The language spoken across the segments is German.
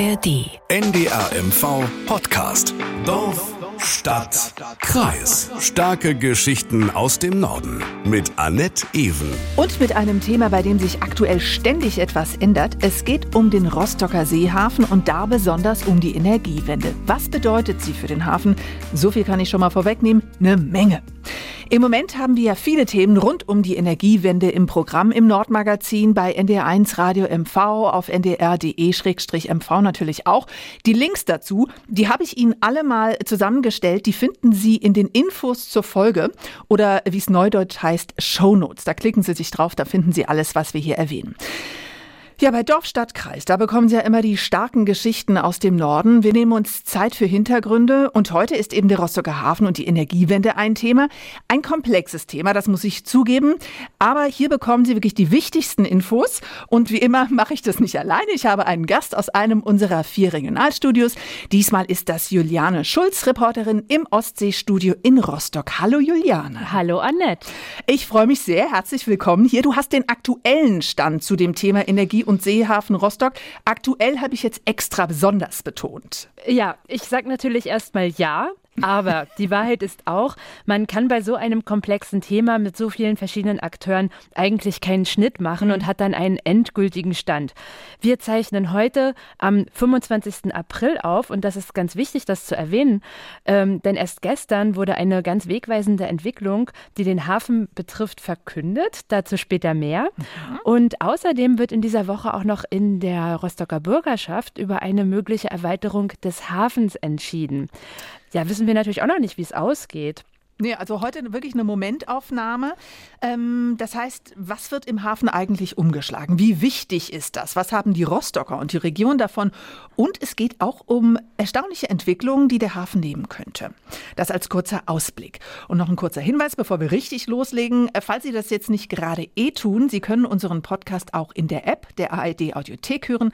ARD. NDRMV Podcast. Dorf, Stadt, Kreis. Starke Geschichten aus dem Norden. Mit Annette Ewen. Und mit einem Thema, bei dem sich aktuell ständig etwas ändert. Es geht um den Rostocker Seehafen und da besonders um die Energiewende. Was bedeutet sie für den Hafen? So viel kann ich schon mal vorwegnehmen. Eine Menge. Im Moment haben wir ja viele Themen rund um die Energiewende im Programm im Nordmagazin bei NDR1 Radio MV auf ndr.de-mv natürlich auch. Die Links dazu, die habe ich Ihnen alle mal zusammengestellt. Die finden Sie in den Infos zur Folge oder wie es neudeutsch heißt, Shownotes. Da klicken Sie sich drauf, da finden Sie alles, was wir hier erwähnen. Ja, bei Dorf, Stadt, Kreis, da bekommen Sie ja immer die starken Geschichten aus dem Norden. Wir nehmen uns Zeit für Hintergründe und heute ist eben der Rostocker Hafen und die Energiewende ein Thema. Ein komplexes Thema, das muss ich zugeben. Aber hier bekommen Sie wirklich die wichtigsten Infos und wie immer mache ich das nicht alleine. Ich habe einen Gast aus einem unserer vier Regionalstudios. Diesmal ist das Juliane Schulz, Reporterin im Ostseestudio in Rostock. Hallo Juliane. Hallo Annette. Ich freue mich sehr. Herzlich willkommen hier. Du hast den aktuellen Stand zu dem Thema Energie und Seehafen Rostock. Aktuell habe ich jetzt extra besonders betont. Ja, ich sage natürlich erstmal ja. Aber die Wahrheit ist auch, man kann bei so einem komplexen Thema mit so vielen verschiedenen Akteuren eigentlich keinen Schnitt machen und hat dann einen endgültigen Stand. Wir zeichnen heute am 25. April auf und das ist ganz wichtig, das zu erwähnen, ähm, denn erst gestern wurde eine ganz wegweisende Entwicklung, die den Hafen betrifft, verkündet. Dazu später mehr. Mhm. Und außerdem wird in dieser Woche auch noch in der Rostocker Bürgerschaft über eine mögliche Erweiterung des Hafens entschieden. Ja, wissen wir natürlich auch noch nicht, wie es ausgeht. Nee, also heute wirklich eine Momentaufnahme. Ähm, das heißt, was wird im Hafen eigentlich umgeschlagen? Wie wichtig ist das? Was haben die Rostocker und die Region davon? Und es geht auch um erstaunliche Entwicklungen, die der Hafen nehmen könnte. Das als kurzer Ausblick. Und noch ein kurzer Hinweis, bevor wir richtig loslegen. Äh, falls Sie das jetzt nicht gerade eh tun, Sie können unseren Podcast auch in der App der ARD Audiothek hören.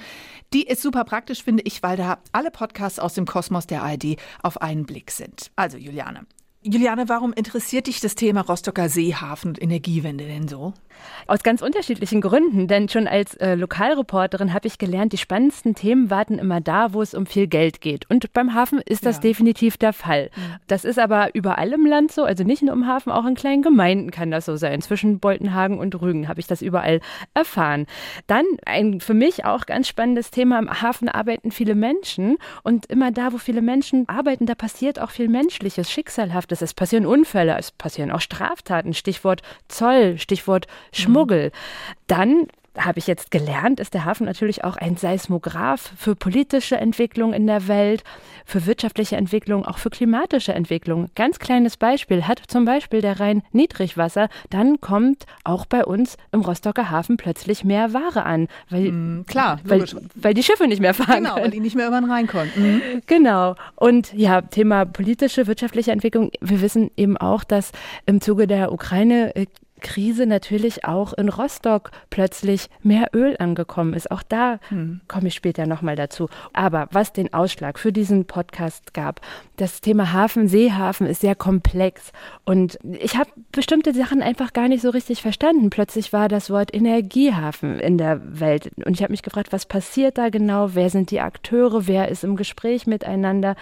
Die ist super praktisch, finde ich, weil da alle Podcasts aus dem Kosmos der ARD auf einen Blick sind. Also, Juliane, Juliane, warum interessiert dich das Thema Rostocker Seehafen und Energiewende denn so? Aus ganz unterschiedlichen Gründen, denn schon als äh, Lokalreporterin habe ich gelernt, die spannendsten Themen warten immer da, wo es um viel Geld geht. Und beim Hafen ist das ja. definitiv der Fall. Mhm. Das ist aber überall im Land so, also nicht nur im Hafen, auch in kleinen Gemeinden kann das so sein. Zwischen Boltenhagen und Rügen habe ich das überall erfahren. Dann ein für mich auch ganz spannendes Thema, im Hafen arbeiten viele Menschen und immer da, wo viele Menschen arbeiten, da passiert auch viel Menschliches, Schicksalhaftes. Es passieren Unfälle, es passieren auch Straftaten, Stichwort Zoll, Stichwort Schmuggel. Dann habe ich jetzt gelernt, ist der Hafen natürlich auch ein Seismograph für politische Entwicklung in der Welt, für wirtschaftliche Entwicklung, auch für klimatische Entwicklung. Ganz kleines Beispiel hat zum Beispiel der Rhein Niedrigwasser, dann kommt auch bei uns im Rostocker Hafen plötzlich mehr Ware an, weil mm, klar, weil, weil, die Schiffe nicht mehr fahren. Genau, können. weil die nicht mehr über den Rhein konnten. Mhm. Genau. Und ja, Thema politische, wirtschaftliche Entwicklung. Wir wissen eben auch, dass im Zuge der Ukraine Krise natürlich auch in Rostock plötzlich mehr Öl angekommen ist. Auch da hm. komme ich später nochmal dazu. Aber was den Ausschlag für diesen Podcast gab, das Thema Hafen, Seehafen ist sehr komplex und ich habe bestimmte Sachen einfach gar nicht so richtig verstanden. Plötzlich war das Wort Energiehafen in der Welt und ich habe mich gefragt, was passiert da genau? Wer sind die Akteure? Wer ist im Gespräch miteinander?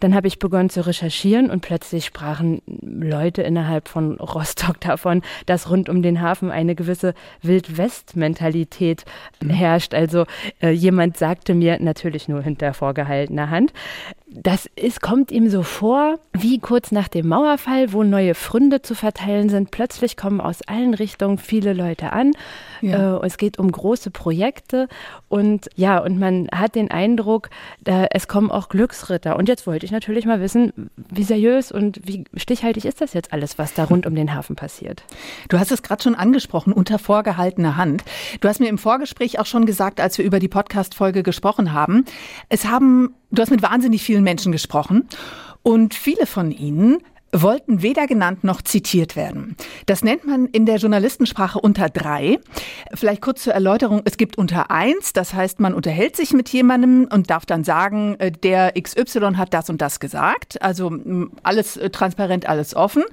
Dann habe ich begonnen zu recherchieren und plötzlich sprachen Leute innerhalb von Rostock davon, dass rund um den Hafen eine gewisse Wildwest-Mentalität mhm. herrscht. Also äh, jemand sagte mir natürlich nur hinter vorgehaltener Hand, das ist, kommt ihm so vor, wie kurz nach dem Mauerfall, wo neue Fründe zu verteilen sind. Plötzlich kommen aus allen Richtungen viele Leute an. Ja. Äh, es geht um große Projekte und ja, und man hat den Eindruck, äh, es kommen auch Glücksritter. Und jetzt wollte ich natürlich mal wissen, wie seriös und wie stichhaltig ist das jetzt alles, was da rund um den Hafen passiert? Du hast es gerade schon angesprochen, unter vorgehaltener Hand. Du hast mir im Vorgespräch auch schon gesagt, als wir über die Podcast-Folge gesprochen haben, es haben, du hast mit wahnsinnig vielen Menschen gesprochen und viele von ihnen wollten weder genannt noch zitiert werden. Das nennt man in der Journalistensprache unter drei. Vielleicht kurz zur Erläuterung. Es gibt unter eins, das heißt, man unterhält sich mit jemandem und darf dann sagen, äh, der XY hat das und das gesagt. Also alles äh, transparent, alles offen.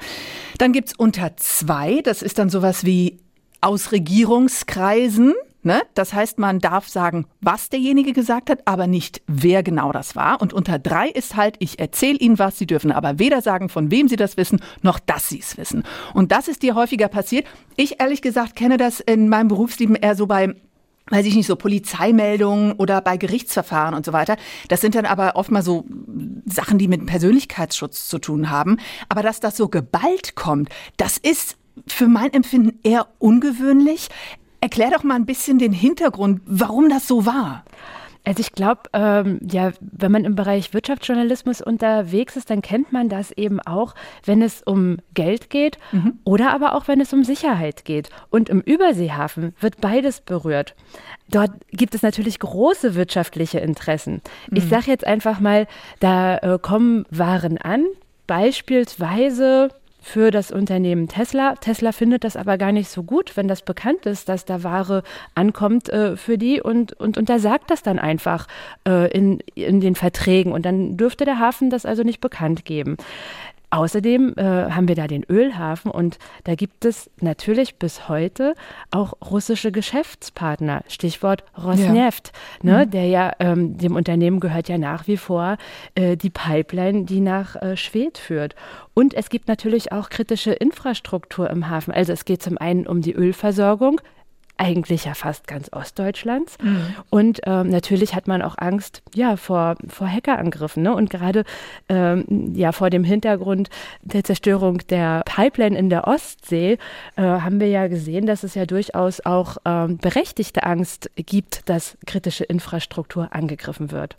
Dann gibt's unter zwei, das ist dann sowas wie aus Regierungskreisen Ne? Das heißt, man darf sagen, was derjenige gesagt hat, aber nicht, wer genau das war. Und unter drei ist halt, ich erzähle Ihnen was, Sie dürfen aber weder sagen, von wem Sie das wissen, noch dass Sie es wissen. Und das ist dir häufiger passiert. Ich ehrlich gesagt kenne das in meinem Berufsleben eher so bei weiß ich nicht, so Polizeimeldungen oder bei Gerichtsverfahren und so weiter. Das sind dann aber oft mal so Sachen, die mit Persönlichkeitsschutz zu tun haben. Aber dass das so geballt kommt, das ist für mein Empfinden eher ungewöhnlich. Erklär doch mal ein bisschen den Hintergrund, warum das so war. Also ich glaube, ähm, ja, wenn man im Bereich Wirtschaftsjournalismus unterwegs ist, dann kennt man das eben auch, wenn es um Geld geht mhm. oder aber auch wenn es um Sicherheit geht. Und im Überseehafen wird beides berührt. Dort gibt es natürlich große wirtschaftliche Interessen. Mhm. Ich sage jetzt einfach mal, da äh, kommen Waren an, beispielsweise für das Unternehmen Tesla. Tesla findet das aber gar nicht so gut, wenn das bekannt ist, dass da Ware ankommt äh, für die und, und untersagt das dann einfach äh, in, in den Verträgen. Und dann dürfte der Hafen das also nicht bekannt geben. Außerdem äh, haben wir da den Ölhafen und da gibt es natürlich bis heute auch russische Geschäftspartner. Stichwort Rosneft, ja. ne, mhm. der ja ähm, dem Unternehmen gehört ja nach wie vor äh, die Pipeline, die nach äh, Schwedt führt. Und es gibt natürlich auch kritische Infrastruktur im Hafen. Also es geht zum einen um die Ölversorgung, eigentlich ja fast ganz Ostdeutschlands. Mhm. Und ähm, natürlich hat man auch Angst ja, vor, vor Hackerangriffen. Ne? Und gerade ähm, ja, vor dem Hintergrund der Zerstörung der Pipeline in der Ostsee äh, haben wir ja gesehen, dass es ja durchaus auch ähm, berechtigte Angst gibt, dass kritische Infrastruktur angegriffen wird.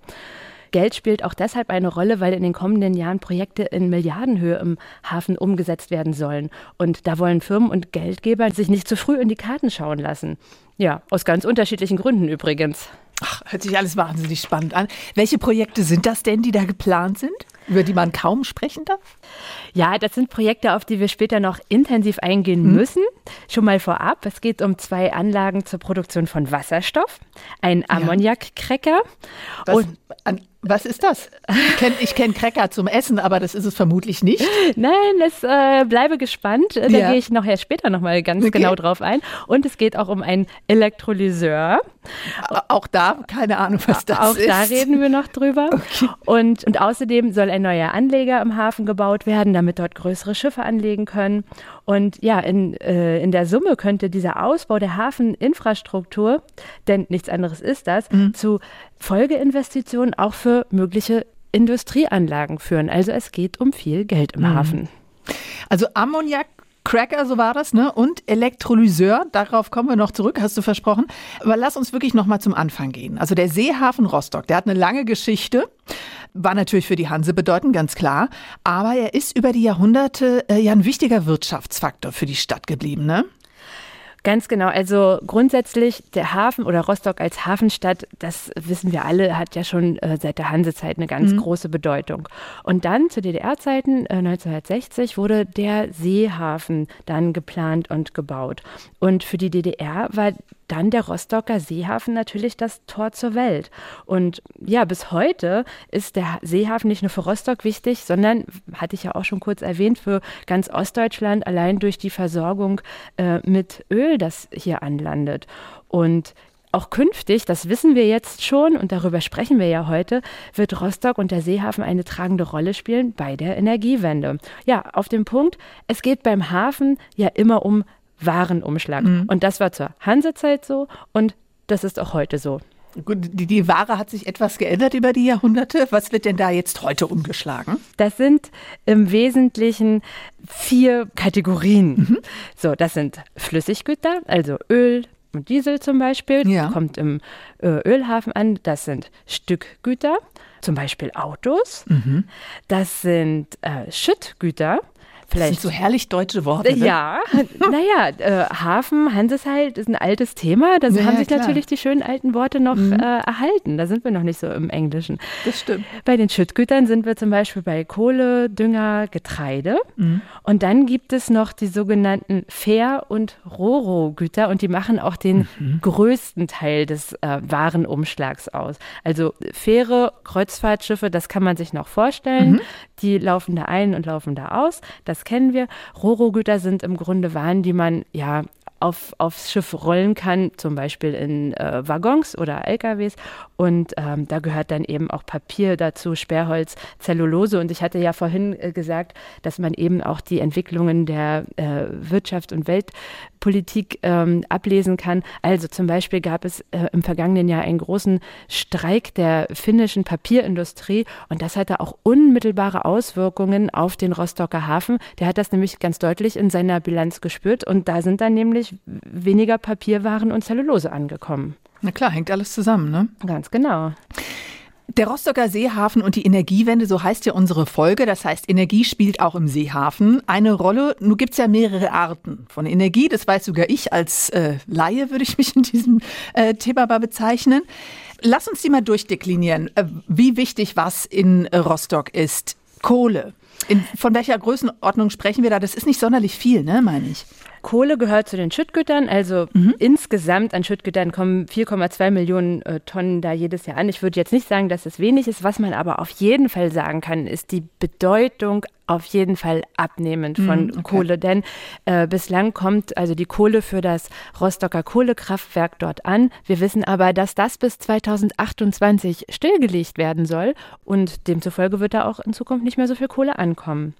Geld spielt auch deshalb eine Rolle, weil in den kommenden Jahren Projekte in Milliardenhöhe im Hafen umgesetzt werden sollen. Und da wollen Firmen und Geldgeber sich nicht zu früh in die Karten schauen lassen. Ja, aus ganz unterschiedlichen Gründen übrigens. Ach, hört sich alles wahnsinnig spannend an. Welche Projekte sind das denn, die da geplant sind, über die man kaum sprechen darf? Ja, das sind Projekte, auf die wir später noch intensiv eingehen mhm. müssen. Schon mal vorab, es geht um zwei Anlagen zur Produktion von Wasserstoff, ein Ammoniakcracker. Ja. Und was ist das? Ich kenne kenn Cracker zum Essen, aber das ist es vermutlich nicht. Nein, es äh, bleibe gespannt. Da ja. gehe ich nachher später nochmal ganz okay. genau drauf ein. Und es geht auch um einen Elektrolyseur. Auch da, keine Ahnung, was das auch ist. Auch da reden wir noch drüber. Okay. Und, und außerdem soll ein neuer Anleger im Hafen gebaut werden, damit dort größere Schiffe anlegen können. Und ja, in, äh, in der Summe könnte dieser Ausbau der Hafeninfrastruktur, denn nichts anderes ist das, mhm. zu Folgeinvestitionen auch für mögliche Industrieanlagen führen. Also es geht um viel Geld im mhm. Hafen. Also Ammoniak Cracker, so war das, ne? Und Elektrolyseur, darauf kommen wir noch zurück, hast du versprochen. Aber lass uns wirklich noch mal zum Anfang gehen. Also der Seehafen Rostock, der hat eine lange Geschichte, war natürlich für die Hanse bedeutend, ganz klar. Aber er ist über die Jahrhunderte äh, ja ein wichtiger Wirtschaftsfaktor für die Stadt geblieben, ne? Ganz genau. Also grundsätzlich der Hafen oder Rostock als Hafenstadt, das wissen wir alle, hat ja schon äh, seit der Hansezeit eine ganz mhm. große Bedeutung. Und dann zu DDR-Zeiten äh, 1960 wurde der Seehafen dann geplant und gebaut. Und für die DDR war dann der Rostocker Seehafen natürlich das Tor zur Welt. Und ja, bis heute ist der Seehafen nicht nur für Rostock wichtig, sondern, hatte ich ja auch schon kurz erwähnt, für ganz Ostdeutschland allein durch die Versorgung äh, mit Öl, das hier anlandet. Und auch künftig, das wissen wir jetzt schon und darüber sprechen wir ja heute, wird Rostock und der Seehafen eine tragende Rolle spielen bei der Energiewende. Ja, auf dem Punkt, es geht beim Hafen ja immer um Warenumschlag. Mhm. Und das war zur Hansezeit so und das ist auch heute so. Gut, die, die, Ware hat sich etwas geändert über die Jahrhunderte. Was wird denn da jetzt heute umgeschlagen? Das sind im Wesentlichen vier Kategorien. Mhm. So, das sind Flüssiggüter, also Öl, und Diesel zum Beispiel, ja. kommt im äh, Ölhafen an. Das sind Stückgüter, zum Beispiel Autos. Mhm. Das sind äh, Schüttgüter, Vielleicht. Das sind so herrlich deutsche Worte. Ne? Ja, naja, äh, Hafen, Hanseshalt ist ein altes Thema. Da ja, haben sich klar. natürlich die schönen alten Worte noch mhm. äh, erhalten. Da sind wir noch nicht so im Englischen. Das stimmt. Bei den Schüttgütern sind wir zum Beispiel bei Kohle, Dünger, Getreide. Mhm. Und dann gibt es noch die sogenannten Fähr- und Roro-Güter und die machen auch den mhm. größten Teil des äh, Warenumschlags aus. Also Fähre, Kreuzfahrtschiffe, das kann man sich noch vorstellen. Mhm. Die laufen da ein und laufen da aus. Das kennen wir. Roro-Güter sind im Grunde Waren, die man ja auf, aufs Schiff rollen kann, zum Beispiel in äh, Waggons oder LKWs. Und ähm, da gehört dann eben auch Papier dazu, Sperrholz, Zellulose. Und ich hatte ja vorhin äh, gesagt, dass man eben auch die Entwicklungen der äh, Wirtschaft und Weltpolitik ähm, ablesen kann. Also zum Beispiel gab es äh, im vergangenen Jahr einen großen Streik der finnischen Papierindustrie und das hatte auch unmittelbare Auswirkungen auf den Rostocker Hafen. Der hat das nämlich ganz deutlich in seiner Bilanz gespürt und da sind dann nämlich weniger Papierwaren und Zellulose angekommen. Na klar, hängt alles zusammen, ne? Ganz genau. Der Rostocker Seehafen und die Energiewende, so heißt ja unsere Folge. Das heißt, Energie spielt auch im Seehafen eine Rolle. Nun gibt es ja mehrere Arten von Energie. Das weiß sogar ich als äh, Laie, würde ich mich in diesem äh, Thema mal bezeichnen. Lass uns die mal durchdeklinieren, äh, wie wichtig was in Rostock ist. Kohle. In, von welcher Größenordnung sprechen wir da? Das ist nicht sonderlich viel, ne, meine ich. Kohle gehört zu den Schüttgütern. Also mhm. insgesamt an Schüttgütern kommen 4,2 Millionen äh, Tonnen da jedes Jahr an. Ich würde jetzt nicht sagen, dass es wenig ist. Was man aber auf jeden Fall sagen kann, ist die Bedeutung auf jeden Fall abnehmend von mhm, okay. Kohle. Denn äh, bislang kommt also die Kohle für das Rostocker Kohlekraftwerk dort an. Wir wissen aber, dass das bis 2028 stillgelegt werden soll und demzufolge wird da auch in Zukunft nicht mehr so viel Kohle ankommen.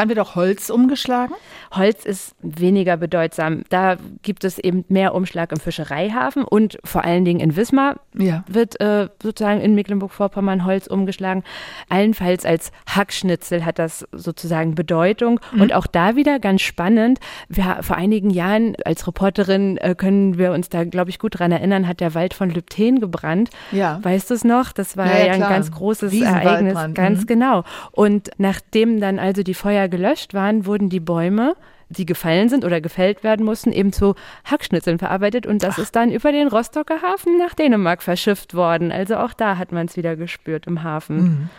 Dann wird auch Holz umgeschlagen? Holz ist weniger bedeutsam. Da gibt es eben mehr Umschlag im Fischereihafen und vor allen Dingen in Wismar ja. wird äh, sozusagen in Mecklenburg-Vorpommern Holz umgeschlagen. Allenfalls als Hackschnitzel hat das sozusagen Bedeutung. Mhm. Und auch da wieder ganz spannend. Wir, vor einigen Jahren als Reporterin äh, können wir uns da, glaube ich, gut dran erinnern, hat der Wald von Lübten gebrannt. Ja. Weißt du es noch? Das war ja, ja ein ganz großes Ereignis. Ganz mhm. genau. Und nachdem dann also die Feuer gelöscht waren, wurden die Bäume die gefallen sind oder gefällt werden mussten, eben zu Hackschnitzeln verarbeitet und das Ach. ist dann über den Rostocker Hafen nach Dänemark verschifft worden. Also auch da hat man es wieder gespürt im Hafen. Mhm.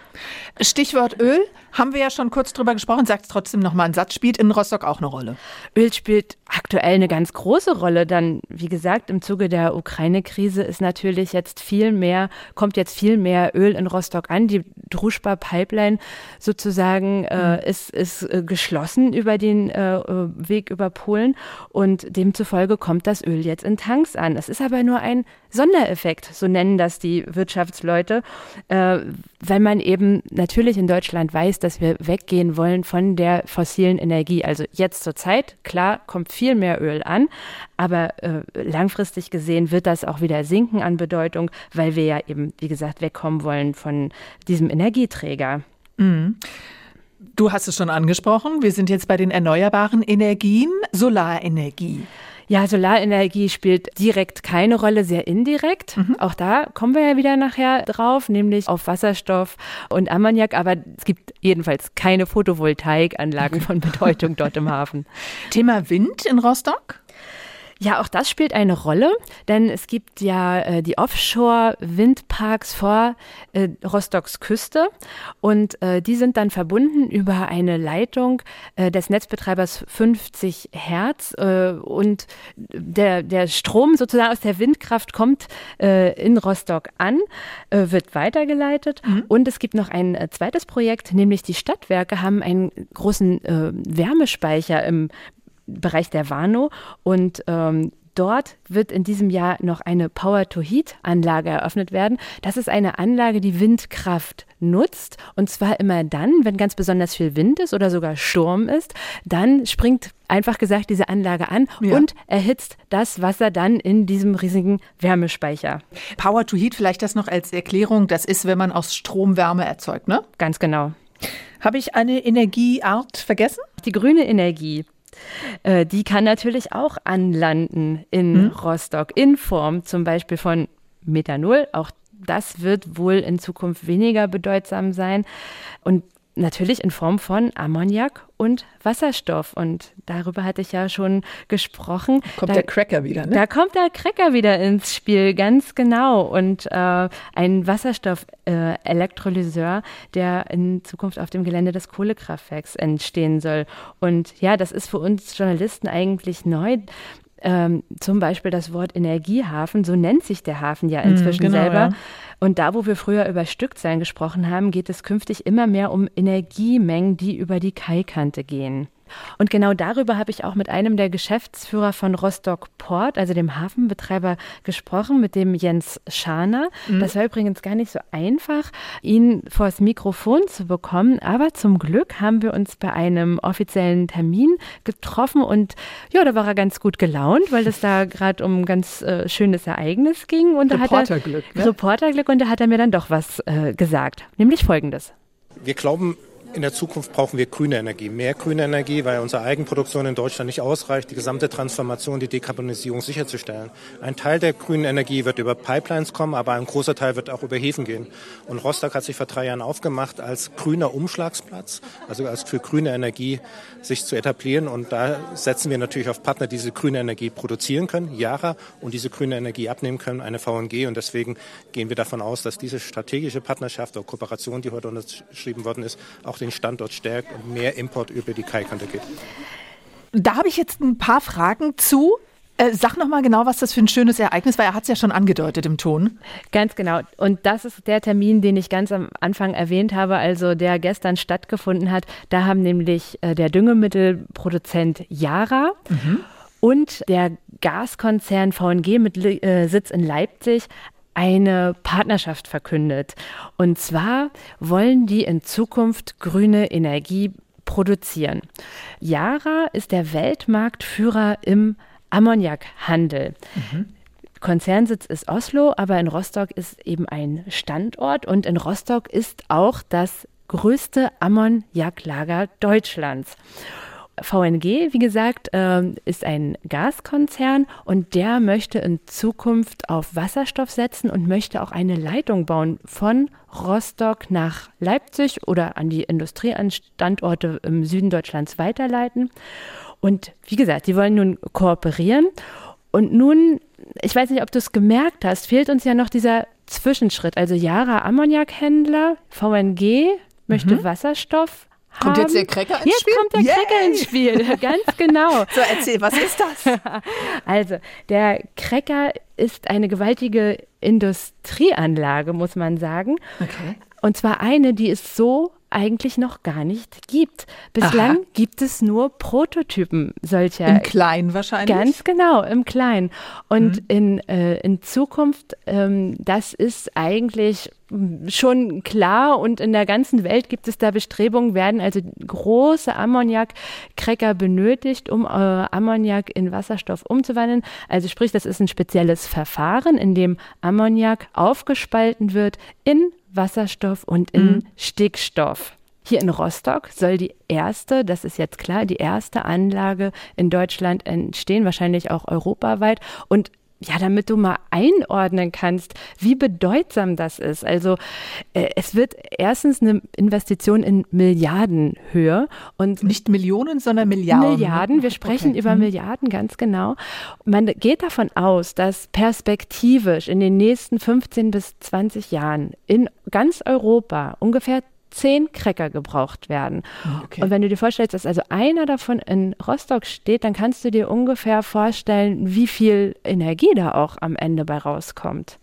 Stichwort Öl, haben wir ja schon kurz drüber gesprochen, sagt es trotzdem nochmal ein Satz, spielt in Rostock auch eine Rolle? Öl spielt aktuell eine ganz große Rolle, dann, wie gesagt, im Zuge der Ukraine-Krise ist natürlich jetzt viel mehr, kommt jetzt viel mehr Öl in Rostock an. Die Druschba-Pipeline sozusagen äh, mhm. ist, ist äh, geschlossen über den äh, Weg über Polen und demzufolge kommt das Öl jetzt in Tanks an. Es ist aber nur ein Sondereffekt, so nennen das die Wirtschaftsleute, äh, weil man eben natürlich in Deutschland weiß, dass wir weggehen wollen von der fossilen Energie. Also jetzt zur Zeit, klar, kommt viel mehr Öl an, aber äh, langfristig gesehen wird das auch wieder sinken an Bedeutung, weil wir ja eben, wie gesagt, wegkommen wollen von diesem Energieträger. Mhm. Du hast es schon angesprochen. Wir sind jetzt bei den erneuerbaren Energien, Solarenergie. Ja, Solarenergie spielt direkt keine Rolle, sehr indirekt. Mhm. Auch da kommen wir ja wieder nachher drauf, nämlich auf Wasserstoff und Ammoniak. Aber es gibt jedenfalls keine Photovoltaikanlagen von Bedeutung dort im Hafen. Thema Wind in Rostock? Ja, auch das spielt eine Rolle, denn es gibt ja äh, die Offshore-Windparks vor äh, Rostocks Küste und äh, die sind dann verbunden über eine Leitung äh, des Netzbetreibers 50 Hertz äh, und der, der Strom sozusagen aus der Windkraft kommt äh, in Rostock an, wird weitergeleitet mhm. und es gibt noch ein zweites Projekt, nämlich die Stadtwerke haben einen großen Wärmespeicher im Bereich der Warnow und ähm, Dort wird in diesem Jahr noch eine Power-to-Heat-Anlage eröffnet werden. Das ist eine Anlage, die Windkraft nutzt. Und zwar immer dann, wenn ganz besonders viel Wind ist oder sogar Sturm ist. Dann springt einfach gesagt diese Anlage an ja. und erhitzt das Wasser dann in diesem riesigen Wärmespeicher. Power-to-Heat, vielleicht das noch als Erklärung. Das ist, wenn man aus Strom Wärme erzeugt, ne? Ganz genau. Habe ich eine Energieart vergessen? Die grüne Energie. Äh, die kann natürlich auch anlanden in hm. Rostock in Form zum Beispiel von Methanol. Auch das wird wohl in Zukunft weniger bedeutsam sein. Und natürlich in Form von Ammoniak und Wasserstoff. Und darüber hatte ich ja schon gesprochen. Kommt da, der Cracker wieder, ne? Da kommt der Cracker wieder ins Spiel, ganz genau. Und äh, ein Wasserstoff-Elektrolyseur, äh, der in Zukunft auf dem Gelände des Kohlekraftwerks entstehen soll. Und ja, das ist für uns Journalisten eigentlich neu. Ähm, zum Beispiel das Wort Energiehafen, so nennt sich der Hafen ja mhm, inzwischen mm, genau, selber. Ja. Und da, wo wir früher über Stückzahlen gesprochen haben, geht es künftig immer mehr um Energiemengen, die über die Kaikante gehen. Und genau darüber habe ich auch mit einem der Geschäftsführer von Rostock Port, also dem Hafenbetreiber, gesprochen, mit dem Jens Scharner. Mhm. Das war übrigens gar nicht so einfach, ihn vor das Mikrofon zu bekommen. Aber zum Glück haben wir uns bei einem offiziellen Termin getroffen und ja, da war er ganz gut gelaunt, weil es da gerade um ein ganz äh, schönes Ereignis ging. Und da Reporterglück. Hat er, ne? Reporterglück und da hat er mir dann doch was äh, gesagt, nämlich folgendes. Wir glauben, in der Zukunft brauchen wir grüne Energie, mehr grüne Energie, weil unsere Eigenproduktion in Deutschland nicht ausreicht, die gesamte Transformation, die Dekarbonisierung sicherzustellen. Ein Teil der grünen Energie wird über Pipelines kommen, aber ein großer Teil wird auch über Häfen gehen. Und Rostock hat sich vor drei Jahren aufgemacht als grüner Umschlagsplatz, also als für grüne Energie sich zu etablieren. Und da setzen wir natürlich auf Partner, die diese grüne Energie produzieren können, Yara, und diese grüne Energie abnehmen können, eine VNG. Und deswegen gehen wir davon aus, dass diese strategische Partnerschaft oder Kooperation, die heute unterschrieben worden ist, auch den Standort stärkt und mehr Import über die Kaikante geht. Da habe ich jetzt ein paar Fragen zu. Äh, sag noch mal genau, was das für ein schönes Ereignis war. Er hat es ja schon angedeutet im Ton. Ganz genau. Und das ist der Termin, den ich ganz am Anfang erwähnt habe, also der gestern stattgefunden hat. Da haben nämlich äh, der Düngemittelproduzent Yara mhm. und der Gaskonzern VNG mit äh, Sitz in Leipzig eine Partnerschaft verkündet. Und zwar wollen die in Zukunft grüne Energie produzieren. Yara ist der Weltmarktführer im Ammoniakhandel. Mhm. Konzernsitz ist Oslo, aber in Rostock ist eben ein Standort und in Rostock ist auch das größte Ammoniaklager Deutschlands. VNG, wie gesagt, ähm, ist ein Gaskonzern und der möchte in Zukunft auf Wasserstoff setzen und möchte auch eine Leitung bauen von Rostock nach Leipzig oder an die Industrieanstandorte im Süden Deutschlands weiterleiten. Und wie gesagt, die wollen nun kooperieren. Und nun, ich weiß nicht, ob du es gemerkt hast, fehlt uns ja noch dieser Zwischenschritt. Also Yara Ammoniakhändler, VNG möchte mhm. Wasserstoff Kommt jetzt der Cracker ins jetzt Spiel? Jetzt kommt der Yay. Cracker ins Spiel, ganz genau. so, erzähl, was ist das? Also, der Cracker ist eine gewaltige Industrieanlage, muss man sagen. Okay. Und zwar eine, die es so eigentlich noch gar nicht gibt. Bislang Aha. gibt es nur Prototypen solcher. Im Kleinen wahrscheinlich? Ganz genau, im Kleinen. Und mhm. in, äh, in Zukunft, ähm, das ist eigentlich schon klar und in der ganzen Welt gibt es da Bestrebungen, werden also große Ammoniak-Cracker benötigt, um äh, Ammoniak in Wasserstoff umzuwandeln. Also sprich, das ist ein spezielles Verfahren, in dem Ammoniak aufgespalten wird in Wasserstoff und in mhm. Stickstoff. Hier in Rostock soll die erste, das ist jetzt klar, die erste Anlage in Deutschland entstehen, wahrscheinlich auch europaweit. Und ja, damit du mal einordnen kannst, wie bedeutsam das ist. Also äh, es wird erstens eine Investition in Milliardenhöhe und nicht Millionen, sondern Milliarden. Milliarden. Wir sprechen okay. über mhm. Milliarden ganz genau. Man geht davon aus, dass perspektivisch in den nächsten 15 bis 20 Jahren in ganz Europa ungefähr zehn Cracker gebraucht werden. Okay. Und wenn du dir vorstellst, dass also einer davon in Rostock steht, dann kannst du dir ungefähr vorstellen, wie viel Energie da auch am Ende bei rauskommt.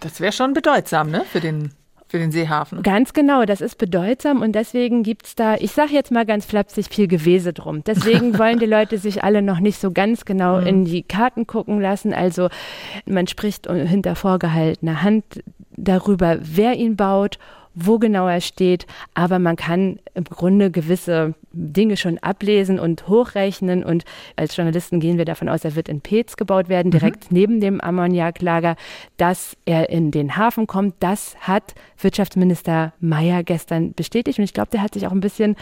Das wäre schon bedeutsam, ne, für den für den Seehafen. Ganz genau, das ist bedeutsam und deswegen gibt es da, ich sage jetzt mal ganz flapsig, viel Gewese drum. Deswegen wollen die Leute sich alle noch nicht so ganz genau mhm. in die Karten gucken lassen. Also man spricht hinter vorgehaltener Hand darüber, wer ihn baut wo genau er steht, aber man kann im Grunde gewisse Dinge schon ablesen und hochrechnen und als Journalisten gehen wir davon aus, er wird in Peetz gebaut werden, mhm. direkt mhm. neben dem Ammoniaklager, dass er in den Hafen kommt. Das hat Wirtschaftsminister Mayer gestern bestätigt und ich glaube, der hat sich auch ein bisschen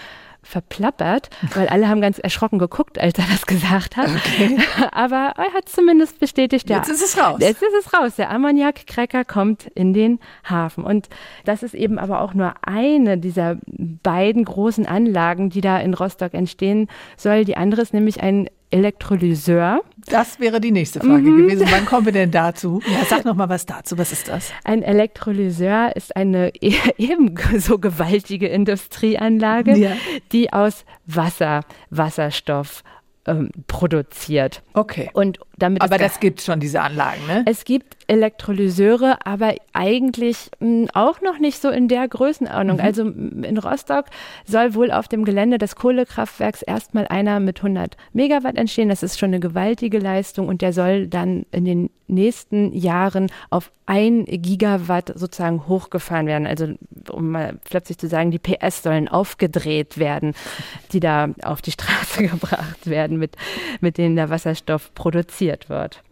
verplappert, weil alle haben ganz erschrocken geguckt, als er das gesagt hat. Okay. Aber er hat zumindest bestätigt, ja. Jetzt ist es raus. Jetzt ist es raus. Der Ammoniak-Cracker kommt in den Hafen. Und das ist eben aber auch nur eine dieser beiden großen Anlagen, die da in Rostock entstehen soll. Die andere ist nämlich ein Elektrolyseur. Das wäre die nächste Frage mhm. gewesen. Wann kommen wir denn dazu? Ja, sag noch mal was dazu. Was ist das? Ein Elektrolyseur ist eine e ebenso gewaltige Industrieanlage, ja. die aus Wasser, Wasserstoff ähm, produziert. Okay. Und Damit aber das gibt schon diese Anlagen, ne? Es gibt Elektrolyseure, aber eigentlich mh, hm, auch noch nicht so in der Größenordnung. Mhm. Also in Rostock soll wohl auf dem Gelände des Kohlekraftwerks erstmal einer mit 100 Megawatt entstehen. Das ist schon eine gewaltige Leistung und der soll dann in den nächsten Jahren auf ein Gigawatt sozusagen hochgefahren werden. Also um mal flapsig zu sagen, die PS sollen aufgedreht werden, die da auf die Straße gebracht werden, mit, mit denen der Wasserstoff produziert wird.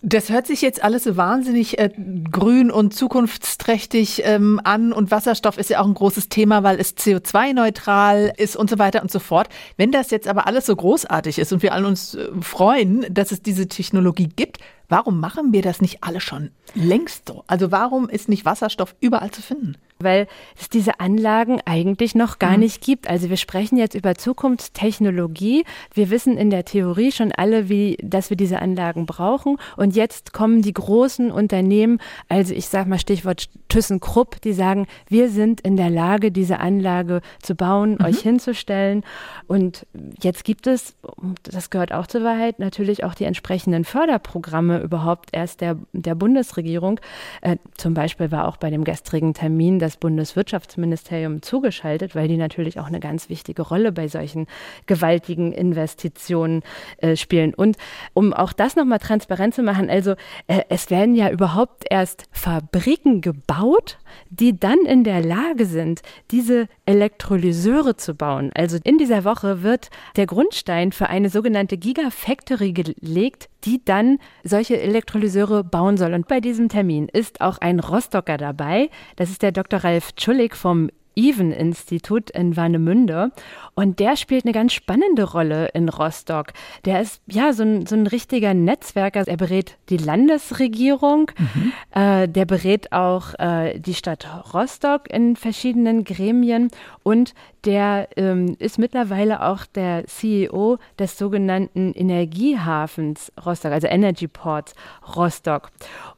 Das hört sich jetzt alles so wahnsinnig äh, grün und zukunftsträchtig ähm, an und Wasserstoff ist ja auch ein großes Thema, weil es CO2-neutral ist und so weiter und so fort. Wenn das jetzt aber alles so großartig ist und wir alle uns äh, freuen, dass es diese Technologie gibt, warum machen wir das nicht alle schon längst so? Also warum ist nicht Wasserstoff überall zu finden? weil es diese Anlagen eigentlich noch gar mhm. nicht gibt. Also wir sprechen jetzt über Zukunftstechnologie. Wir wissen in der Theorie schon alle, wie, dass wir diese Anlagen brauchen. Und jetzt kommen die großen Unternehmen, also ich sage mal Stichwort ThyssenKrupp, die sagen, wir sind in der Lage, diese Anlage zu bauen, mhm. euch hinzustellen. Und jetzt gibt es, das gehört auch zur Wahrheit, natürlich auch die entsprechenden Förderprogramme überhaupt erst der, der Bundesregierung. Äh, zum Beispiel war auch bei dem gestrigen Termin das Bundeswirtschaftsministerium zugeschaltet, weil die natürlich auch eine ganz wichtige Rolle bei solchen gewaltigen Investitionen äh, spielen. Und um auch das nochmal transparent zu machen, also äh, es werden ja überhaupt erst Fabriken gebaut, die dann in der Lage sind, diese Elektrolyseure zu bauen. Also in dieser Woche wird der Grundstein für eine sogenannte Gigafactory gelegt, die dann solche Elektrolyseure bauen soll. Und bei diesem Termin ist auch ein Rostocker dabei. Das ist der Dr. Ralf Tschulik vom Even-Institut in Warnemünde. Und der spielt eine ganz spannende Rolle in Rostock. Der ist ja so ein, so ein richtiger Netzwerker. Er berät die Landesregierung, mhm. äh, der berät auch äh, die Stadt Rostock in verschiedenen Gremien und der ähm, ist mittlerweile auch der CEO des sogenannten Energiehafens Rostock, also Energy Ports Rostock.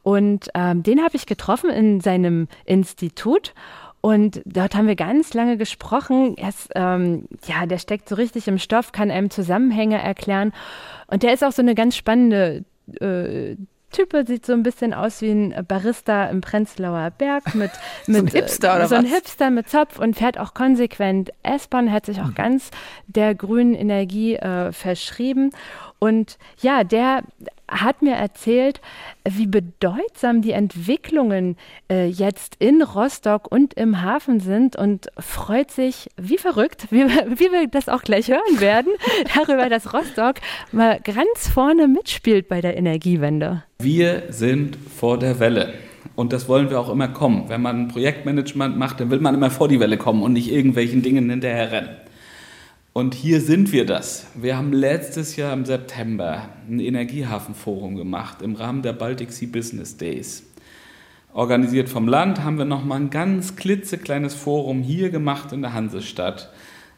Und ähm, den habe ich getroffen in seinem Institut. Und dort haben wir ganz lange gesprochen. Er ist, ähm, ja, der steckt so richtig im Stoff, kann einem Zusammenhänge erklären. Und der ist auch so eine ganz spannende äh, Type, sieht so ein bisschen aus wie ein Barista im Prenzlauer Berg mit, mit so ein Hipster oder so ein Hipster mit Zopf und fährt auch konsequent S-Bahn, hat sich auch mhm. ganz der grünen Energie äh, verschrieben. Und ja, der hat mir erzählt, wie bedeutsam die Entwicklungen äh, jetzt in Rostock und im Hafen sind und freut sich wie verrückt, wie, wie wir das auch gleich hören werden, darüber, dass Rostock mal ganz vorne mitspielt bei der Energiewende. Wir sind vor der Welle. Und das wollen wir auch immer kommen. Wenn man Projektmanagement macht, dann will man immer vor die Welle kommen und nicht irgendwelchen Dingen hinterher rennen. Und hier sind wir das. Wir haben letztes Jahr im September ein Energiehafenforum gemacht im Rahmen der Baltic Sea Business Days. Organisiert vom Land haben wir nochmal ein ganz klitzekleines Forum hier gemacht in der Hansestadt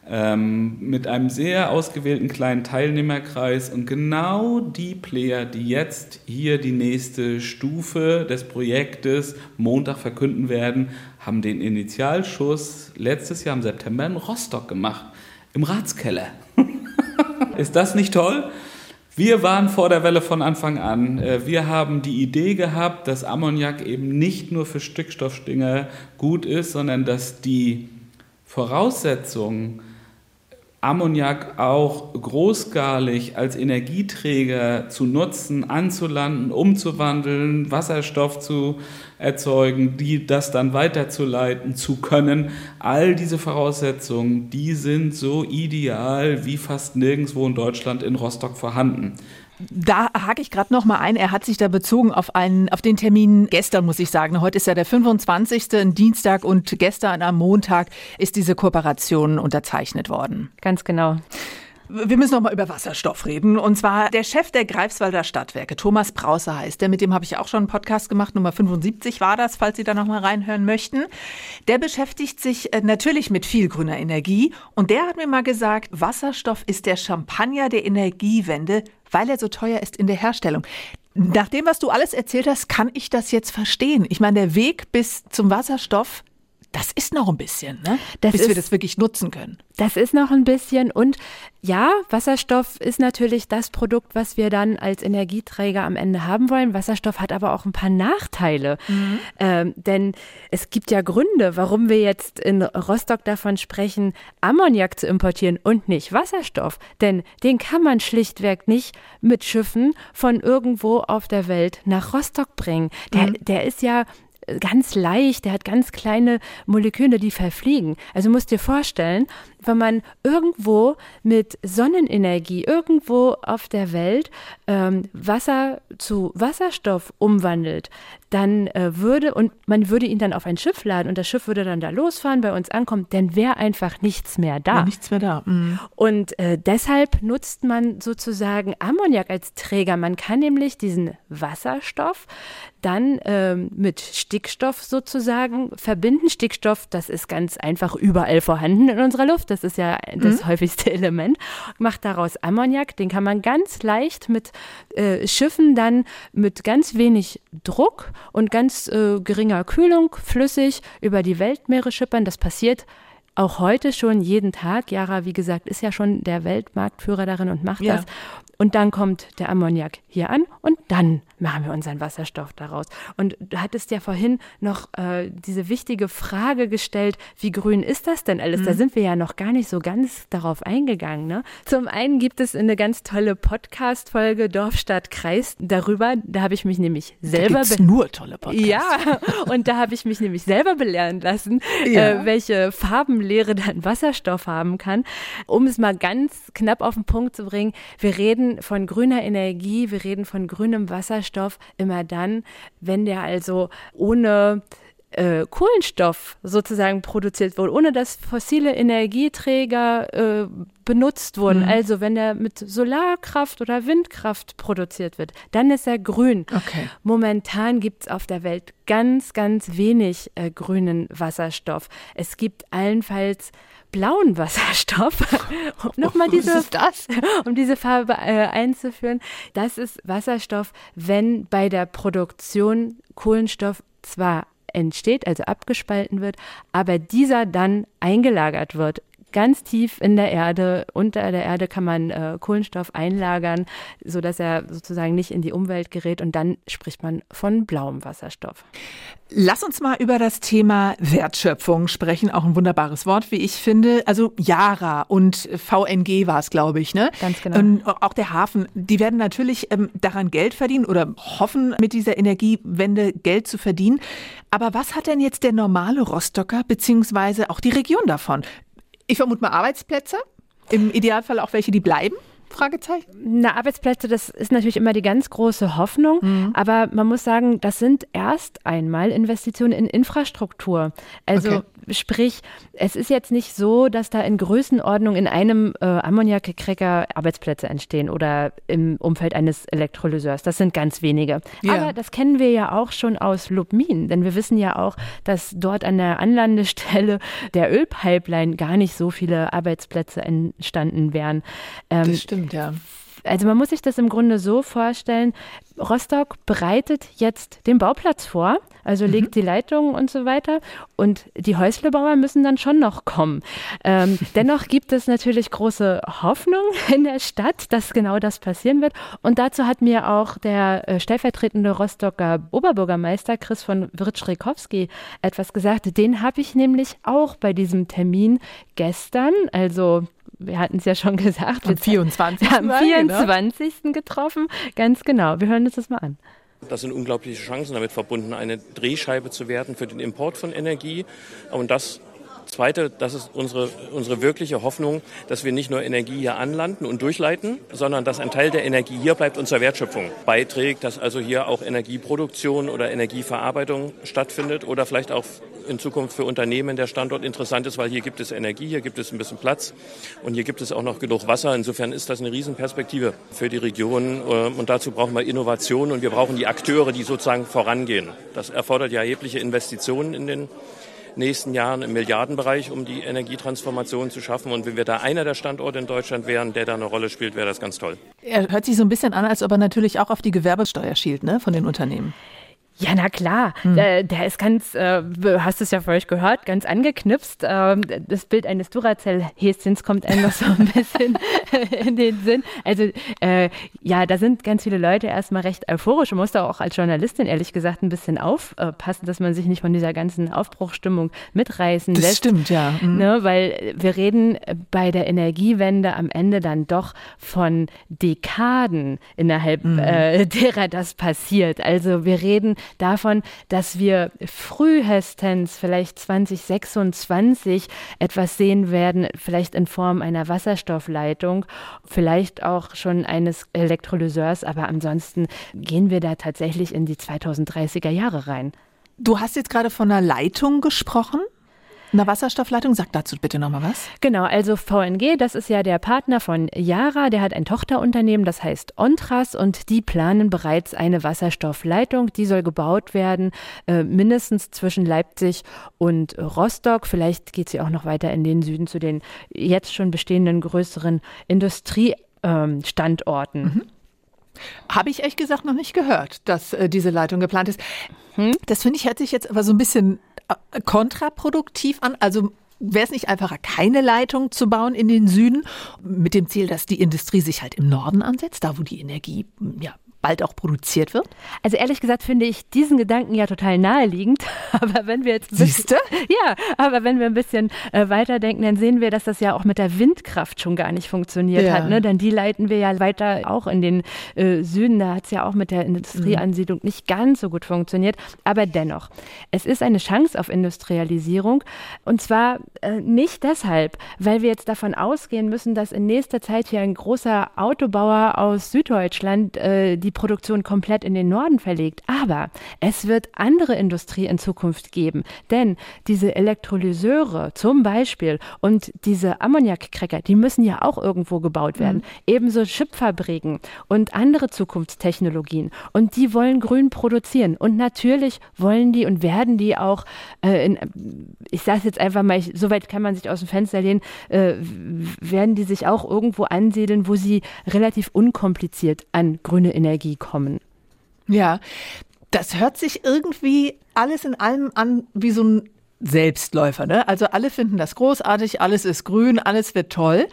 ähm, mit einem sehr ausgewählten kleinen Teilnehmerkreis und genau die Player, die jetzt hier die nächste Stufe des Projektes Montag verkünden werden, haben den Initialschuss letztes Jahr im September in Rostock gemacht im Ratskeller. Ist das nicht toll? Wir waren vor der Welle von Anfang an. Äh, wir haben die Idee gehabt, dass Ammoniak eben nicht nur für Stickstoffstinger gut ist, sondern dass die Voraussetzungen Ammoniak auch großskalig als Energieträger zu nutzen, anzulanden, umzuwandeln, Wasserstoff zu erzeugen, die das dann weiterzuleiten zu können. All diese Voraussetzungen, die sind so ideal wie fast nirgendwo in Deutschland in Rostock vorhanden. Da hake ich gerade noch mal ein. Er hat sich da bezogen auf einen, auf den Termin gestern, muss ich sagen. Heute ist ja der 25. ein Dienstag und gestern am Montag ist diese Kooperation unterzeichnet worden. Ganz genau. Wir müssen noch mal über Wasserstoff reden. Und zwar der Chef der Greifswalder Stadtwerke, Thomas Brause heißt der. Mit dem habe ich auch schon einen Podcast gemacht. Nummer 75 war das, falls Sie da noch mal reinhören möchten. Der beschäftigt sich äh, natürlich mit viel grüner Energie. Und der hat mir mal gesagt, Wasserstoff ist der Champagner der Energiewende, weil er so teuer ist in der Herstellung. Nach dem, was du alles erzählt hast, kann ich das jetzt verstehen. Ich meine, der Weg bis zum Wasserstoff das ist noch ein bisschen, ne? Das bis ist, wir das wirklich nutzen können. Das ist noch ein bisschen. Und ja, Wasserstoff ist natürlich das Produkt, was wir dann als Energieträger am Ende haben wollen. Wasserstoff hat aber auch ein paar Nachteile. Mhm. Ähm, denn es gibt ja Gründe, warum wir jetzt in Rostock davon sprechen, Ammoniak zu importieren und nicht Wasserstoff. Denn den kann man schlichtweg nicht mit Schiffen von irgendwo auf der Welt nach Rostock bringen. Der, mhm. der ist ja ganz leicht, der hat ganz kleine Moleküle, die verfliegen. Also musst dir vorstellen, wenn man irgendwo mit Sonnenenergie irgendwo auf der Welt ähm, Wasser zu Wasserstoff umwandelt, dann äh, würde und man würde ihn dann auf ein Schiff laden und das Schiff würde dann da losfahren, bei uns ankommen, dann wäre einfach nichts mehr da. Ja, nichts mehr da. Mhm. Und äh, deshalb nutzt man sozusagen Ammoniak als Träger. Man kann nämlich diesen Wasserstoff dann ähm, mit Stickstoff sozusagen verbinden. Stickstoff, das ist ganz einfach überall vorhanden in unserer Luft das ist ja das mhm. häufigste Element, macht daraus Ammoniak, den kann man ganz leicht mit äh, Schiffen dann mit ganz wenig Druck und ganz äh, geringer Kühlung flüssig über die Weltmeere schippern. Das passiert auch heute schon jeden Tag. Yara, wie gesagt, ist ja schon der Weltmarktführer darin und macht ja. das. Und dann kommt der Ammoniak hier an und dann machen wir unseren Wasserstoff daraus. Und du hattest ja vorhin noch äh, diese wichtige Frage gestellt, wie grün ist das denn alles? Mhm. Da sind wir ja noch gar nicht so ganz darauf eingegangen. Ne? Zum einen gibt es eine ganz tolle Podcast-Folge Dorf, Stadt, Kreis darüber. Da habe ich mich nämlich selber... Da nur tolle Podcasts. Ja, und da habe ich mich nämlich selber belehren lassen, ja. äh, welche Farbenlehre dann Wasserstoff haben kann. Um es mal ganz knapp auf den Punkt zu bringen, wir reden von grüner Energie, wir reden von grünem Wasserstoff immer dann, wenn der also ohne äh, Kohlenstoff sozusagen produziert wurde, ohne dass fossile Energieträger äh, benutzt wurden. Mhm. Also wenn er mit Solarkraft oder Windkraft produziert wird, dann ist er grün. Okay. Momentan gibt es auf der Welt ganz, ganz wenig äh, grünen Wasserstoff. Es gibt allenfalls blauen Wasserstoff. um nochmal diese, um diese Farbe äh, einzuführen. Das ist Wasserstoff, wenn bei der Produktion Kohlenstoff zwar entsteht, also abgespalten wird, aber dieser dann eingelagert wird ganz tief in der Erde, unter der Erde kann man äh, Kohlenstoff einlagern, sodass er sozusagen nicht in die Umwelt gerät und dann spricht man von blauem Wasserstoff. Lass uns mal über das Thema Wertschöpfung sprechen, auch ein wunderbares Wort, wie ich finde. Also Yara und VNG war es, glaube ich, ne? Ganz genau. Und auch der Hafen, die werden natürlich ähm, daran Geld verdienen oder hoffen, mit dieser Energiewende Geld zu verdienen. Aber was hat denn jetzt der normale Rostocker beziehungsweise auch die Region davon? Ich vermute mal Arbeitsplätze. Im Idealfall auch welche, die bleiben. Fragezeichen? Na, Arbeitsplätze, das ist natürlich immer die ganz große Hoffnung. Mhm. Aber man muss sagen, das sind erst einmal Investitionen in Infrastruktur. Also okay. Sprich, es ist jetzt nicht so, dass da in Größenordnung in einem äh, Ammoniakkräger Arbeitsplätze entstehen oder im Umfeld eines Elektrolyseurs. Das sind ganz wenige. Ja. Aber das kennen wir ja auch schon aus Lubmin, denn wir wissen ja auch, dass dort an der Anlandestelle der Ölpipeline gar nicht so viele Arbeitsplätze entstanden wären. Ähm, das stimmt, ja. Also man muss sich das im Grunde so vorstellen, Rostock bereitet jetzt den Bauplatz vor, also mhm. legt die Leitungen und so weiter und die Häuslebauer müssen dann schon noch kommen. Ähm, dennoch gibt es natürlich große Hoffnung in der Stadt, dass genau das passieren wird und dazu hat mir auch der äh, stellvertretende Rostocker Oberbürgermeister Chris von Wirtsch-Rekowski etwas gesagt. Den habe ich nämlich auch bei diesem Termin gestern, also wir hatten es ja schon gesagt. Am 24. Am 24. Genau. getroffen. Ganz genau. Wir hören uns das mal an. Das sind unglaubliche Chancen damit verbunden, eine Drehscheibe zu werden für den Import von Energie. Und das Zweite, das ist unsere, unsere wirkliche Hoffnung, dass wir nicht nur Energie hier anlanden und durchleiten, sondern dass ein Teil der Energie hier bleibt und zur Wertschöpfung beiträgt, dass also hier auch Energieproduktion oder Energieverarbeitung stattfindet oder vielleicht auch in Zukunft für Unternehmen der Standort interessant ist, weil hier gibt es Energie, hier gibt es ein bisschen Platz und hier gibt es auch noch genug Wasser. Insofern ist das eine Riesenperspektive für die Region ähm, und dazu brauchen wir Innovation und wir brauchen die Akteure, die sozusagen vorangehen. Das erfordert ja erhebliche Investitionen in den nächsten Jahren im Milliardenbereich, um die Energietransformation zu schaffen. Und wenn wir da einer der Standorte in Deutschland wären, der da eine Rolle spielt, wäre das ganz toll. Er hört sich so ein bisschen an, als ob er natürlich auch auf die Gewerbesteuer schielt, ne, von den Unternehmen. Ja, na klar. Hm. Der, der, ist ganz, äh, hast es ja vorhin gehört, ganz angeknipst. Ähm, das Bild eines Duracell-Häschens kommt einem noch so ein bisschen in den Sinn. Also äh, ja, da sind ganz viele Leute erstmal recht euphorisch. Man muss da auch als Journalistin ehrlich gesagt ein bisschen aufpassen, dass man sich nicht von dieser ganzen Aufbruchstimmung mitreißen das lässt. Das stimmt, ja. Mhm. Ne, weil wir reden bei der Energiewende am Ende dann doch von Dekaden, innerhalb mhm. äh, derer das passiert. Also wir reden davon, dass wir frühestens vielleicht 2026 etwas sehen werden, vielleicht in Form einer Wasserstoffleitung, vielleicht auch schon eines Elektrolyseurs, aber ansonsten gehen wir da tatsächlich in die 2030er Jahre rein. Du hast jetzt gerade von einer Leitung gesprochen. Eine Wasserstoffleitung, sag dazu bitte nochmal was. Genau, also VNG, das ist ja der Partner von Yara, der hat ein Tochterunternehmen, das heißt Ontras und die planen bereits eine Wasserstoffleitung, die soll gebaut werden, äh, mindestens zwischen Leipzig und Rostock. Vielleicht geht sie auch noch weiter in den Süden zu den jetzt schon bestehenden größeren Industriestandorten. Ähm, mhm. Habe ich ehrlich gesagt noch nicht gehört, dass äh, diese Leitung geplant ist. Hm? Das finde ich, hört sich jetzt aber so ein bisschen kontraproduktiv an. Also wäre es nicht einfacher, keine Leitung zu bauen in den Süden, mit dem Ziel, dass die Industrie sich halt im Norden ansetzt, da wo die Energie ja, bald auch produziert wird? Also ehrlich gesagt finde ich diesen Gedanken ja total naheliegend. Aber wenn wir jetzt Siehste? Ja, aber wenn wir ein bisschen äh, weiterdenken, dann sehen wir, dass das ja auch mit der Windkraft schon gar nicht funktioniert ja. hat. Ne? Denn die leiten wir ja weiter auch in den äh, Süden. Da hat es ja auch mit der Industrieansiedlung mhm. nicht ganz so gut funktioniert. Aber dennoch, es ist eine Chance auf Industrialisierung. Und zwar äh, nicht deshalb, weil wir jetzt davon ausgehen müssen, dass in nächster Zeit hier ein großer Autobauer aus Süddeutschland äh, die die Produktion komplett in den Norden verlegt. Aber es wird andere Industrie in Zukunft geben. Denn diese Elektrolyseure zum Beispiel und diese Ammoniakkräcker, die müssen ja auch irgendwo gebaut werden. Mhm. Ebenso Chipfabriken und andere Zukunftstechnologien. Und die wollen grün produzieren. Und natürlich wollen die und werden die auch, äh, in, ich sage es jetzt einfach mal, ich, so weit kann man sich aus dem Fenster lehnen, äh, werden die sich auch irgendwo ansiedeln, wo sie relativ unkompliziert an grüne Energie Energie kommen. Ja, das hört sich irgendwie alles in allem an wie so ein Selbstläufer, ne? Also alle finden das großartig, alles ist grün, alles wird toll.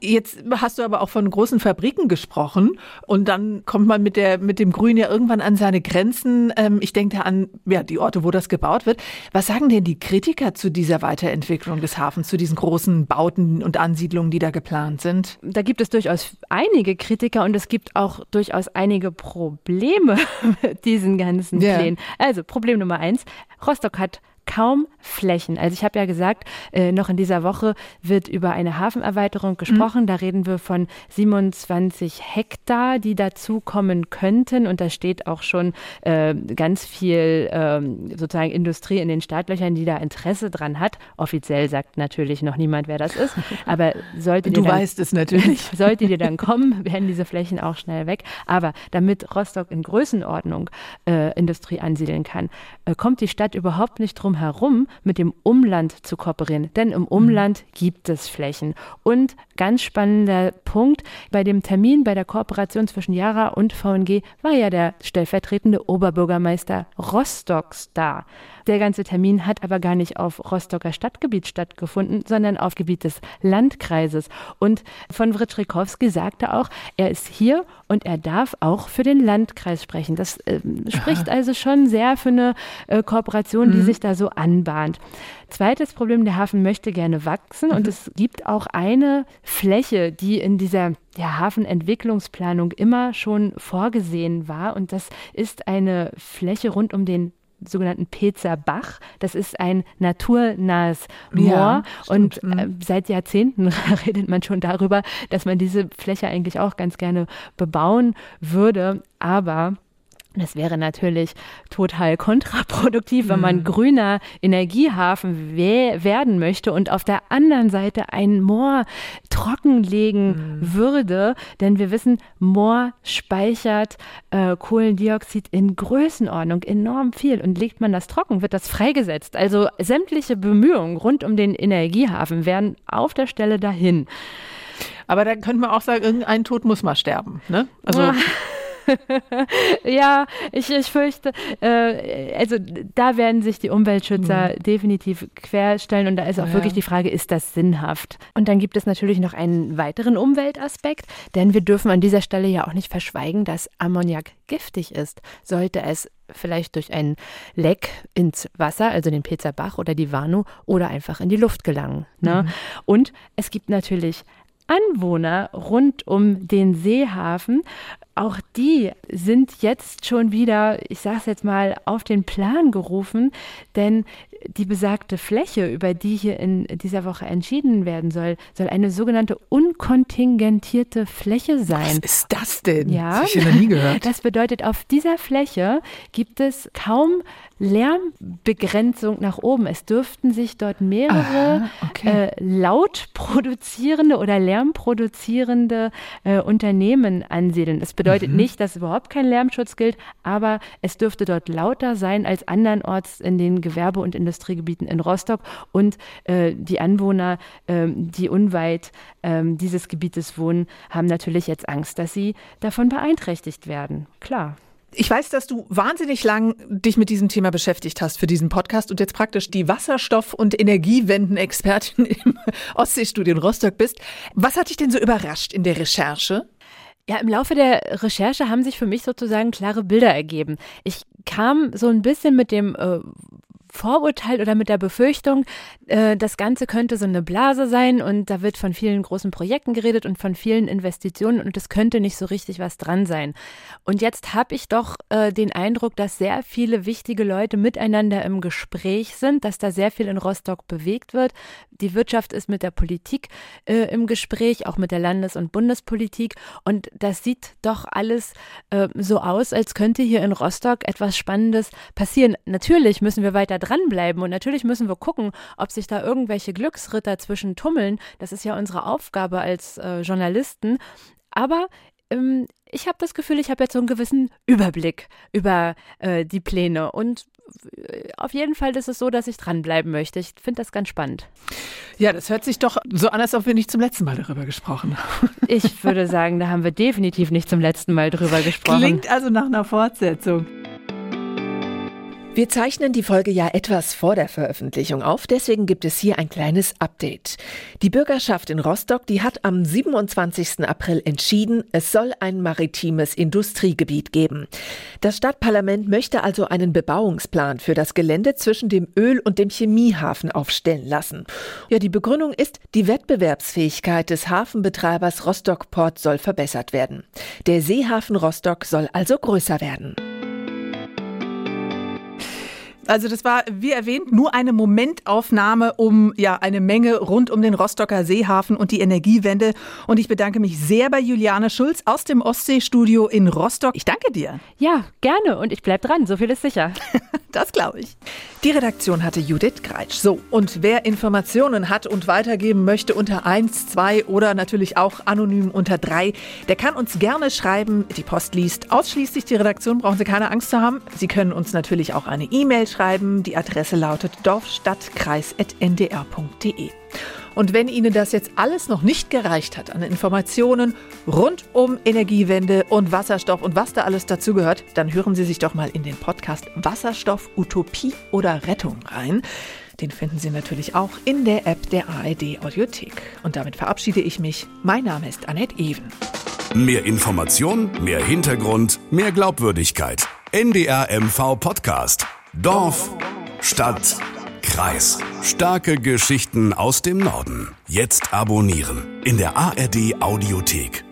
Jetzt hast du aber auch von großen Fabriken gesprochen und dann kommt man mit der mit dem Grün ja irgendwann an seine Grenzen. Ähm, ich denke da an ja, die Orte, wo das gebaut wird. Was sagen denn die Kritiker zu dieser Weiterentwicklung des Hafens, zu diesen großen Bauten und Ansiedlungen, die da geplant sind? Da gibt es durchaus einige Kritiker und es gibt auch durchaus einige Probleme mit diesen ganzen Plänen. Ja. Also Problem Nummer eins: Rostock hat kaum Flächen. Also ich habe ja gesagt, äh, noch in dieser Woche wird über eine Hafenerweiterung gesprochen. Mhm. Da reden wir von 27 Hektar, die dazukommen könnten. Und da steht auch schon äh, ganz viel äh, sozusagen Industrie in den Startlöchern, die da Interesse dran hat. Offiziell sagt natürlich noch niemand, wer das ist. Aber sollte du dann, weißt es natürlich. sollte dir dann kommen, werden diese Flächen auch schnell weg. Aber damit Rostock in Größenordnung äh, Industrie ansiedeln kann, äh, kommt die Stadt überhaupt nicht drum herum, mit dem Umland zu kooperieren. Denn im Umland mhm. gibt es Flächen. Und ganz spannender Punkt, bei dem Termin bei der Kooperation zwischen Jara und VNG war ja der stellvertretende Oberbürgermeister Rostocks da. Der ganze Termin hat aber gar nicht auf Rostocker Stadtgebiet stattgefunden, sondern auf Gebiet des Landkreises. Und von Writschrikowski sagte auch, er ist hier und er darf auch für den Landkreis sprechen. Das äh, spricht also schon sehr für eine äh, Kooperation, die mhm. sich da so anbahnt. Zweites Problem, der Hafen möchte gerne wachsen mhm. und es gibt auch eine Fläche, die in dieser ja, Hafenentwicklungsplanung immer schon vorgesehen war und das ist eine Fläche rund um den sogenannten Pezer Bach. Das ist ein naturnahes Moor ja, und äh, mhm. seit Jahrzehnten redet man schon darüber, dass man diese Fläche eigentlich auch ganz gerne bebauen würde. Aber das wäre natürlich total kontraproduktiv, wenn man mhm. grüner Energiehafen werden möchte und auf der anderen Seite ein Moor trockenlegen mhm. würde. Denn wir wissen, Moor speichert äh, Kohlendioxid in Größenordnung enorm viel. Und legt man das trocken, wird das freigesetzt. Also sämtliche Bemühungen rund um den Energiehafen werden auf der Stelle dahin. Aber da könnte man auch sagen, irgendein Tod muss mal sterben. Ne? Also ja, ich, ich fürchte, äh, also da werden sich die Umweltschützer mhm. definitiv querstellen und da ist auch ja. wirklich die Frage, ist das sinnhaft? Und dann gibt es natürlich noch einen weiteren Umweltaspekt, denn wir dürfen an dieser Stelle ja auch nicht verschweigen, dass Ammoniak giftig ist. Sollte es vielleicht durch ein Leck ins Wasser, also den Pezer Bach oder die Warnow, oder einfach in die Luft gelangen. Ne? Mhm. Und es gibt natürlich Anwohner rund um den Seehafen. Auch die sind jetzt schon wieder, ich sage es jetzt mal, auf den Plan gerufen, denn die besagte Fläche, über die hier in dieser Woche entschieden werden soll, soll eine sogenannte unkontingentierte Fläche sein. Was ist das denn? Ja, das, ich noch nie gehört. das bedeutet, auf dieser Fläche gibt es kaum Lärmbegrenzung nach oben. Es dürften sich dort mehrere Aha, okay. äh, laut produzierende oder lärmproduzierende äh, Unternehmen ansiedeln. Das bedeutet mhm. nicht, dass überhaupt kein Lärmschutz gilt, aber es dürfte dort lauter sein als andernorts in den Gewerbe- und Industriegebieten in Rostock. Und äh, die Anwohner, ähm, die unweit ähm, dieses Gebietes wohnen, haben natürlich jetzt Angst, dass sie davon beeinträchtigt werden. Klar. Ich weiß, dass du wahnsinnig lang dich mit diesem Thema beschäftigt hast für diesen Podcast und jetzt praktisch die Wasserstoff- und Energiewenden-Expertin im Ostseestudio in Rostock bist. Was hat dich denn so überrascht in der Recherche? Ja, im Laufe der Recherche haben sich für mich sozusagen klare Bilder ergeben. Ich kam so ein bisschen mit dem äh, Vorurteil oder mit der Befürchtung, äh, das Ganze könnte so eine Blase sein und da wird von vielen großen Projekten geredet und von vielen Investitionen und es könnte nicht so richtig was dran sein. Und jetzt habe ich doch äh, den Eindruck, dass sehr viele wichtige Leute miteinander im Gespräch sind, dass da sehr viel in Rostock bewegt wird. Die Wirtschaft ist mit der Politik äh, im Gespräch, auch mit der Landes- und Bundespolitik und das sieht doch alles äh, so aus, als könnte hier in Rostock etwas Spannendes passieren. Natürlich müssen wir weiter dranbleiben. Und natürlich müssen wir gucken, ob sich da irgendwelche Glücksritter zwischen tummeln. Das ist ja unsere Aufgabe als äh, Journalisten. Aber ähm, ich habe das Gefühl, ich habe jetzt so einen gewissen Überblick über äh, die Pläne. Und äh, auf jeden Fall ist es so, dass ich dranbleiben möchte. Ich finde das ganz spannend. Ja, das hört sich doch so an, als ob wir nicht zum letzten Mal darüber gesprochen haben. Ich würde sagen, da haben wir definitiv nicht zum letzten Mal darüber gesprochen. Klingt also nach einer Fortsetzung. Wir zeichnen die Folge ja etwas vor der Veröffentlichung auf, deswegen gibt es hier ein kleines Update. Die Bürgerschaft in Rostock, die hat am 27. April entschieden, es soll ein maritimes Industriegebiet geben. Das Stadtparlament möchte also einen Bebauungsplan für das Gelände zwischen dem Öl- und dem Chemiehafen aufstellen lassen. Ja, die Begründung ist, die Wettbewerbsfähigkeit des Hafenbetreibers Rostock Port soll verbessert werden. Der Seehafen Rostock soll also größer werden. Also das war, wie erwähnt, nur eine Momentaufnahme um ja eine Menge rund um den Rostocker Seehafen und die Energiewende. Und ich bedanke mich sehr bei Juliane Schulz aus dem Ostseestudio in Rostock. Ich danke dir. Ja, gerne. Und ich bleib dran. So viel ist sicher. das glaube ich. Die Redaktion hatte Judith Greitsch. So, und wer Informationen hat und weitergeben möchte unter 1, 2 oder natürlich auch anonym unter 3, der kann uns gerne schreiben. Die Post liest ausschließlich die Redaktion, brauchen Sie keine Angst zu haben. Sie können uns natürlich auch eine E-Mail schreiben schreiben. Die Adresse lautet dorfstadtkreis.ndr.de. Und wenn Ihnen das jetzt alles noch nicht gereicht hat an Informationen rund um Energiewende und Wasserstoff und was da alles dazugehört, dann hören Sie sich doch mal in den Podcast Wasserstoff, Utopie oder Rettung rein. Den finden Sie natürlich auch in der App der ARD Audiothek. Und damit verabschiede ich mich. Mein Name ist Annette Even. Mehr Information, mehr Hintergrund, mehr Glaubwürdigkeit. NDR MV Podcast. Dorf, Stadt, Kreis. Starke Geschichten aus dem Norden. Jetzt abonnieren in der ARD Audiothek.